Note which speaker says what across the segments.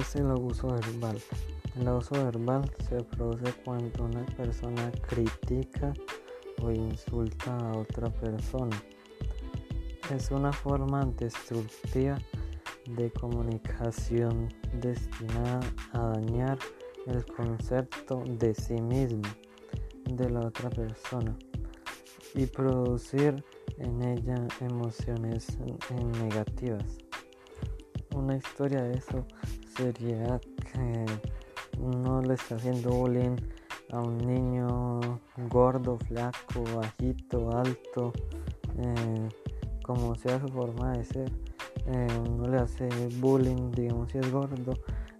Speaker 1: es el abuso verbal? El abuso verbal se produce cuando una persona critica o insulta a otra persona. Es una forma destructiva de comunicación destinada a dañar el concepto de sí mismo de la otra persona y producir en ella emociones negativas. Una historia de eso sería que uno le está haciendo bullying a un niño gordo, flaco, bajito, alto, eh, como sea su forma de ser. Eh, uno le hace bullying, digamos si es gordo,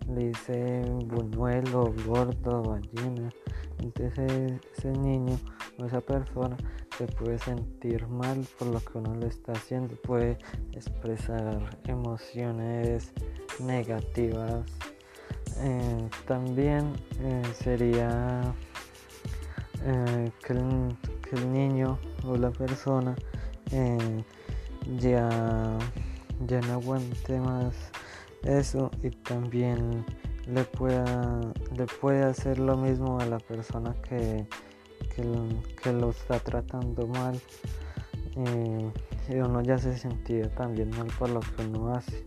Speaker 1: le dice buñuelo, gordo, ballena. Entonces ese niño esa persona se puede sentir mal por lo que uno le está haciendo, puede expresar emociones negativas. Eh, también eh, sería eh, que, el, niño o la persona ya, ya no aguante más eso y también le pueda le puede hacer lo mismo a la persona que, que, lo está tratando mal y uno ya se sentía también mal por lo que uno hace